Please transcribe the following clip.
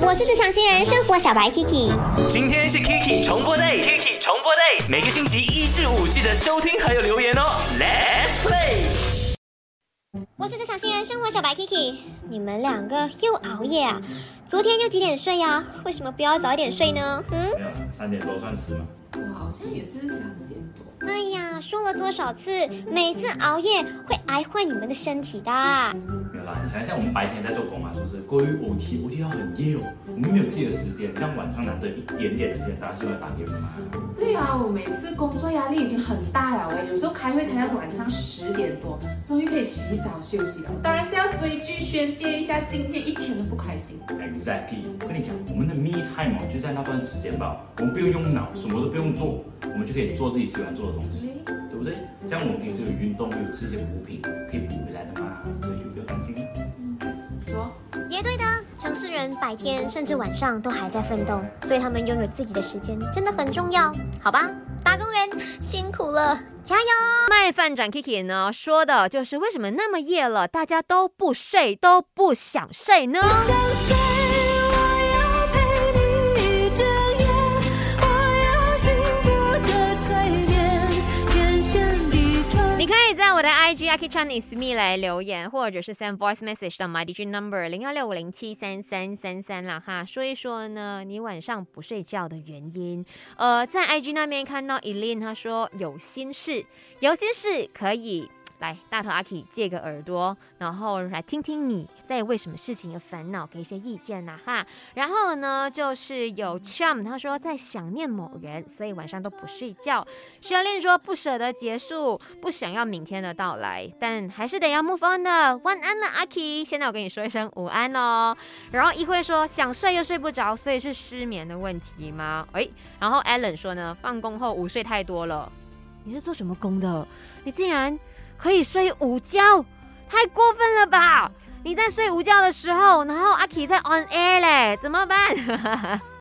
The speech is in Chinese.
我是职场新人生活小白 Kiki。今天是 Kiki 重播 day，Kiki 重播 day，每个星期一至五记得收听还有留言哦。Let's play。我是职场新人生活小白 Kiki。你们两个又熬夜啊？昨天又几点睡呀？为什么不要早一点睡呢？嗯？没有，三点多算迟吗？我好像也是三点多。哎呀，说了多少次，每次熬夜会挨坏你们的身体的。没有啦，你想一下，我们白天在做工嘛，是不是？过于 OT，OT 到很夜哦，我们没有自己的时间，这样晚上难得一点点的时间，大家是会打给我嘛？对啊，我每次工作压力已经很大了哎，有时候开会开到晚上十点多，终于可以洗澡休息了。当然是要追剧宣泄一下今天一天的不开心。Exactly，我跟你讲，我们的 me time 哦，就在那段时间吧，我们不用用脑，什么都不用做，我们就可以做自己喜欢做的东西，对不对？这样我们平时有运动，有吃一些补品，可以补回来的嘛，所以就不要担心了。说，也对的，城市人白天甚至晚上都还在奋斗，所以他们拥有自己的时间真的很重要，好吧？打工人辛苦了，加油！卖饭转 Kiki 呢说的就是为什么那么夜了，大家都不睡，都不想睡呢？想睡，Jackie Chan is me 来留言，或者是 send voice message 到 my DJ number 零幺六五零七三三三三啦哈，说一说呢你晚上不睡觉的原因。呃，在 IG 那边看到 Elin 他说有心事，有心事可以。来，大头阿 K 借个耳朵，然后来听听你在为什么事情有烦恼，给一些意见呐、哈。然后呢，就是有 Chum 他说在想念某人，所以晚上都不睡觉。徐练说不舍得结束，不想要明天的到来，但还是得要 move on 的。晚安了，阿 K。现在我跟你说一声午安哦。然后一会说想睡又睡不着，所以是失眠的问题吗？哎，然后 Allen 说呢，放工后午睡太多了。你是做什么工的？你竟然可以睡午觉，太过分了吧！你在睡午觉的时候，然后阿 K 在 on air 嘞，怎么办？